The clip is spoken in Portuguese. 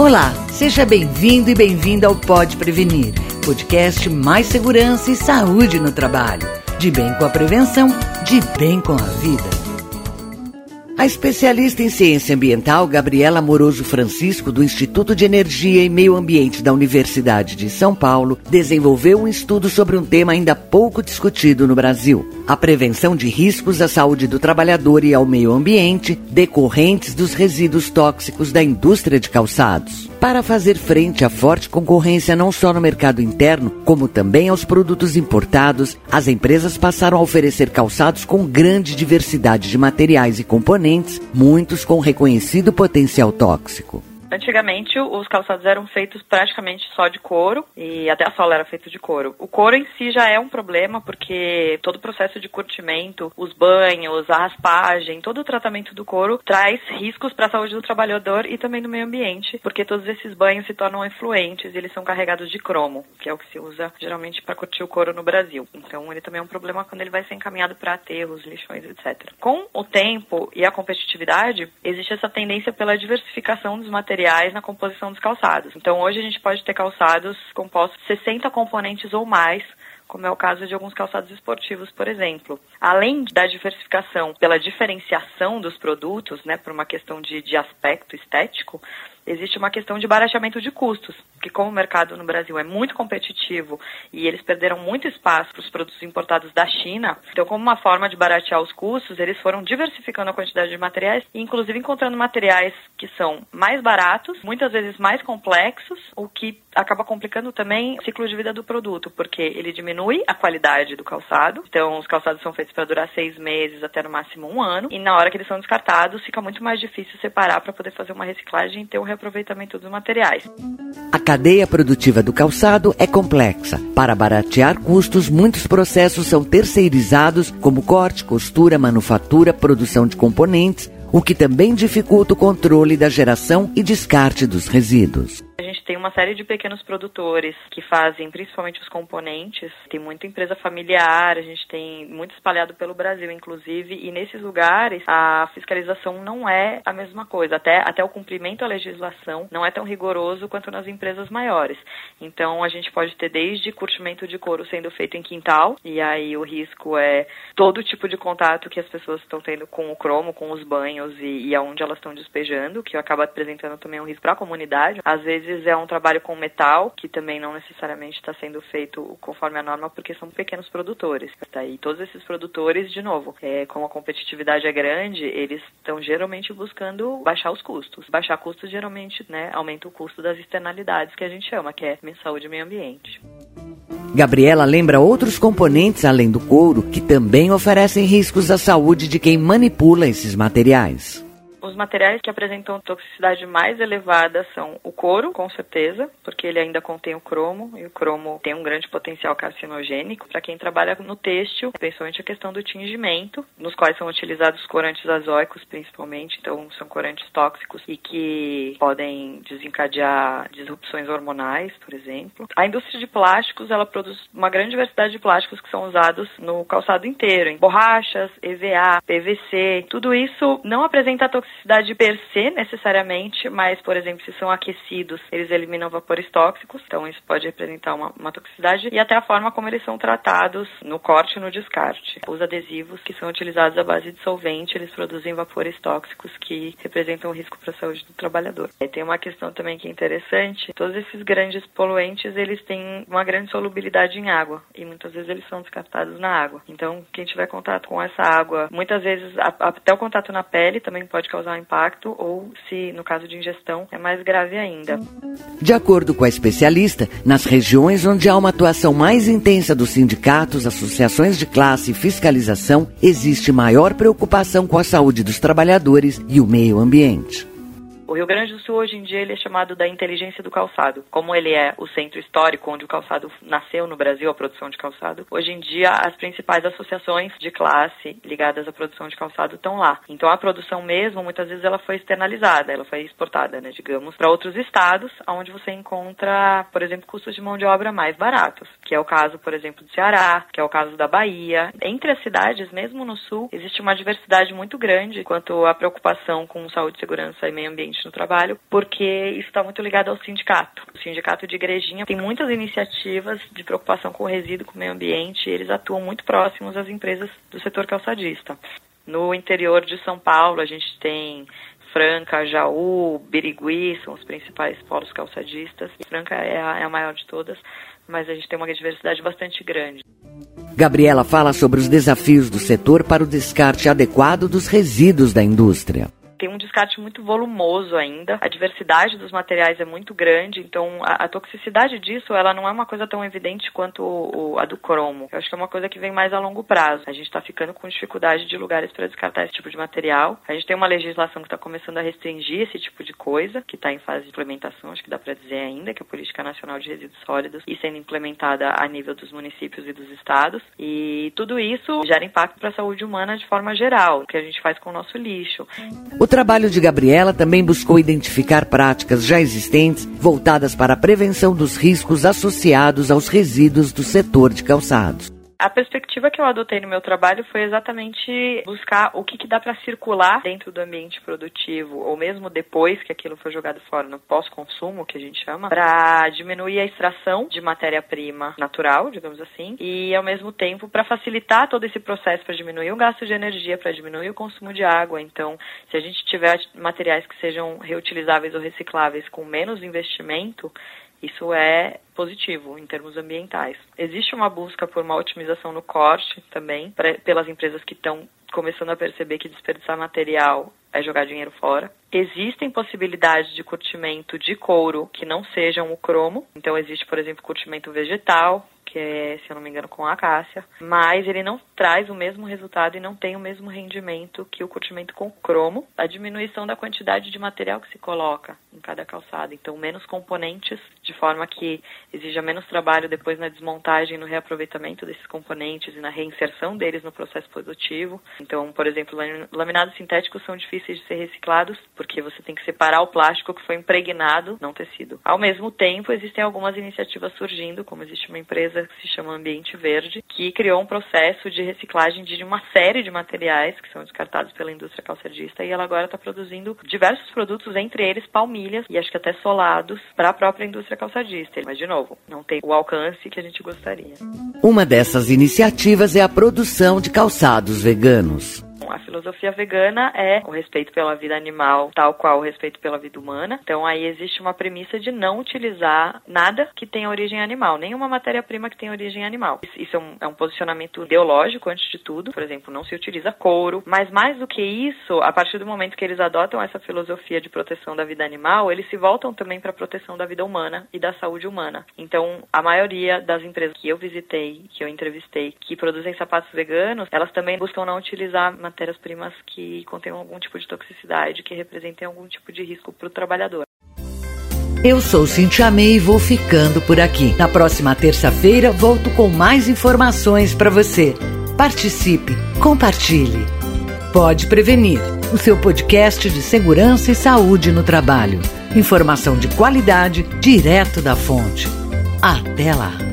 Olá, seja bem-vindo e bem-vinda ao Pode Prevenir, podcast mais segurança e saúde no trabalho. De bem com a prevenção, de bem com a vida. A especialista em ciência ambiental, Gabriela Moroso Francisco, do Instituto de Energia e Meio Ambiente da Universidade de São Paulo, desenvolveu um estudo sobre um tema ainda pouco discutido no Brasil: a prevenção de riscos à saúde do trabalhador e ao meio ambiente decorrentes dos resíduos tóxicos da indústria de calçados. Para fazer frente à forte concorrência não só no mercado interno, como também aos produtos importados, as empresas passaram a oferecer calçados com grande diversidade de materiais e componentes, muitos com reconhecido potencial tóxico. Antigamente, os calçados eram feitos praticamente só de couro e até a sola era feita de couro. O couro em si já é um problema porque todo o processo de curtimento, os banhos, a raspagem, todo o tratamento do couro traz riscos para a saúde do trabalhador e também do meio ambiente, porque todos esses banhos se tornam efluentes e eles são carregados de cromo, que é o que se usa geralmente para curtir o couro no Brasil. Então, ele também é um problema quando ele vai ser encaminhado para aterros, lixões, etc. Com o tempo e a competitividade, existe essa tendência pela diversificação dos materiais materiais na composição dos calçados. Então hoje a gente pode ter calçados compostos de 60 componentes ou mais como é o caso de alguns calçados esportivos, por exemplo. Além da diversificação pela diferenciação dos produtos, né, por uma questão de, de aspecto estético, existe uma questão de barateamento de custos, que como o mercado no Brasil é muito competitivo e eles perderam muito espaço para os produtos importados da China, então como uma forma de baratear os custos, eles foram diversificando a quantidade de materiais e inclusive encontrando materiais que são mais baratos, muitas vezes mais complexos, o que acaba complicando também o ciclo de vida do produto, porque ele diminui a qualidade do calçado, então os calçados são feitos para durar seis meses até no máximo um ano, e na hora que eles são descartados fica muito mais difícil separar para poder fazer uma reciclagem e ter um reaproveitamento dos materiais. A cadeia produtiva do calçado é complexa. Para baratear custos, muitos processos são terceirizados, como corte, costura, manufatura, produção de componentes, o que também dificulta o controle da geração e descarte dos resíduos tem uma série de pequenos produtores que fazem principalmente os componentes. Tem muita empresa familiar, a gente tem muito espalhado pelo Brasil, inclusive, e nesses lugares a fiscalização não é a mesma coisa. Até, até o cumprimento da legislação não é tão rigoroso quanto nas empresas maiores. Então a gente pode ter desde curtimento de couro sendo feito em quintal, e aí o risco é todo tipo de contato que as pessoas estão tendo com o cromo, com os banhos e, e aonde elas estão despejando, que acaba apresentando também um risco para a comunidade. Às vezes é um trabalho com metal, que também não necessariamente está sendo feito conforme a norma, porque são pequenos produtores. Tá? E todos esses produtores, de novo, é, como a competitividade é grande, eles estão geralmente buscando baixar os custos. Baixar custos geralmente né, aumenta o custo das externalidades que a gente chama, que é saúde e meio ambiente. Gabriela lembra outros componentes além do couro que também oferecem riscos à saúde de quem manipula esses materiais. Os materiais que apresentam toxicidade mais elevada são o couro, com certeza, porque ele ainda contém o cromo, e o cromo tem um grande potencial carcinogênico. Para quem trabalha no têxtil, principalmente a questão do tingimento, nos quais são utilizados corantes azóicos, principalmente, então são corantes tóxicos e que podem desencadear disrupções hormonais, por exemplo. A indústria de plásticos, ela produz uma grande diversidade de plásticos que são usados no calçado inteiro, em borrachas, EVA, PVC, tudo isso não apresenta toxicidade toxicidade per se, necessariamente, mas, por exemplo, se são aquecidos, eles eliminam vapores tóxicos, então isso pode representar uma, uma toxicidade, e até a forma como eles são tratados no corte e no descarte. Os adesivos que são utilizados à base de solvente, eles produzem vapores tóxicos que representam risco para a saúde do trabalhador. E tem uma questão também que é interessante, todos esses grandes poluentes, eles têm uma grande solubilidade em água, e muitas vezes eles são descartados na água. Então, quem tiver contato com essa água, muitas vezes até o contato na pele também pode causar causar impacto ou, se no caso de ingestão, é mais grave ainda. De acordo com a especialista, nas regiões onde há uma atuação mais intensa dos sindicatos, associações de classe e fiscalização, existe maior preocupação com a saúde dos trabalhadores e o meio ambiente. O Rio Grande do Sul hoje em dia ele é chamado da inteligência do calçado. Como ele é o centro histórico onde o calçado nasceu no Brasil, a produção de calçado, hoje em dia as principais associações de classe ligadas à produção de calçado estão lá. Então a produção mesmo, muitas vezes ela foi externalizada, ela foi exportada, né, digamos, para outros estados, onde você encontra, por exemplo, custos de mão de obra mais baratos, que é o caso, por exemplo, do Ceará, que é o caso da Bahia. Entre as cidades, mesmo no sul, existe uma diversidade muito grande quanto à preocupação com saúde, segurança e meio ambiente no trabalho, porque isso está muito ligado ao sindicato. O sindicato de igrejinha tem muitas iniciativas de preocupação com o resíduo, com o meio ambiente, e eles atuam muito próximos às empresas do setor calçadista. No interior de São Paulo, a gente tem Franca, Jaú, Birigui são os principais polos calçadistas. Franca é a, é a maior de todas, mas a gente tem uma diversidade bastante grande. Gabriela fala sobre os desafios do setor para o descarte adequado dos resíduos da indústria tem um descarte muito volumoso ainda. A diversidade dos materiais é muito grande, então a, a toxicidade disso ela não é uma coisa tão evidente quanto o, o, a do cromo. Eu acho que é uma coisa que vem mais a longo prazo. A gente está ficando com dificuldade de lugares para descartar esse tipo de material. A gente tem uma legislação que está começando a restringir esse tipo de coisa, que está em fase de implementação, acho que dá para dizer ainda, que é a Política Nacional de Resíduos Sólidos, e sendo implementada a nível dos municípios e dos estados. E tudo isso gera impacto para a saúde humana de forma geral, o que a gente faz com o nosso lixo. O trabalho de Gabriela também buscou identificar práticas já existentes voltadas para a prevenção dos riscos associados aos resíduos do setor de calçados. A perspectiva que eu adotei no meu trabalho foi exatamente buscar o que, que dá para circular dentro do ambiente produtivo, ou mesmo depois que aquilo foi jogado fora, no pós-consumo, que a gente chama, para diminuir a extração de matéria-prima natural, digamos assim, e ao mesmo tempo para facilitar todo esse processo, para diminuir o gasto de energia, para diminuir o consumo de água. Então, se a gente tiver materiais que sejam reutilizáveis ou recicláveis com menos investimento, isso é positivo em termos ambientais. Existe uma busca por uma otimização no corte também, pra, pelas empresas que estão começando a perceber que desperdiçar material é jogar dinheiro fora. Existem possibilidades de curtimento de couro que não sejam o cromo. Então existe, por exemplo, curtimento vegetal, que é, se eu não me engano, com a acácia, mas ele não traz o mesmo resultado e não tem o mesmo rendimento que o curtimento com cromo, a diminuição da quantidade de material que se coloca em cada calçado, então menos componentes, de forma que exija menos trabalho depois na desmontagem, no reaproveitamento desses componentes e na reinserção deles no processo produtivo. Então, por exemplo, laminados sintéticos são difíceis de ser reciclados porque você tem que separar o plástico que foi impregnado, não tecido. Ao mesmo tempo, existem algumas iniciativas surgindo, como existe uma empresa empresa que se chama Ambiente Verde, que criou um processo de reciclagem de uma série de materiais que são descartados pela indústria calçadista e ela agora está produzindo diversos produtos, entre eles palmilhas e acho que até solados para a própria indústria calçadista. Mas, de novo, não tem o alcance que a gente gostaria. Uma dessas iniciativas é a produção de calçados veganos. Filosofia vegana é o respeito pela vida animal, tal qual o respeito pela vida humana. Então aí existe uma premissa de não utilizar nada que tenha origem animal, nenhuma matéria-prima que tenha origem animal. Isso é um, é um, posicionamento ideológico, antes de tudo. Por exemplo, não se utiliza couro. Mas mais do que isso, a partir do momento que eles adotam essa filosofia de proteção da vida animal, eles se voltam também para a proteção da vida humana e da saúde humana. Então, a maioria das empresas que eu visitei, que eu entrevistei, que produzem sapatos veganos, elas também buscam não utilizar matérias-primas que contenham algum tipo de toxicidade, que representem algum tipo de risco para o trabalhador. Eu sou Cintia May e vou ficando por aqui. Na próxima terça-feira volto com mais informações para você. Participe, compartilhe. Pode prevenir. O seu podcast de segurança e saúde no trabalho. Informação de qualidade direto da fonte. Até lá.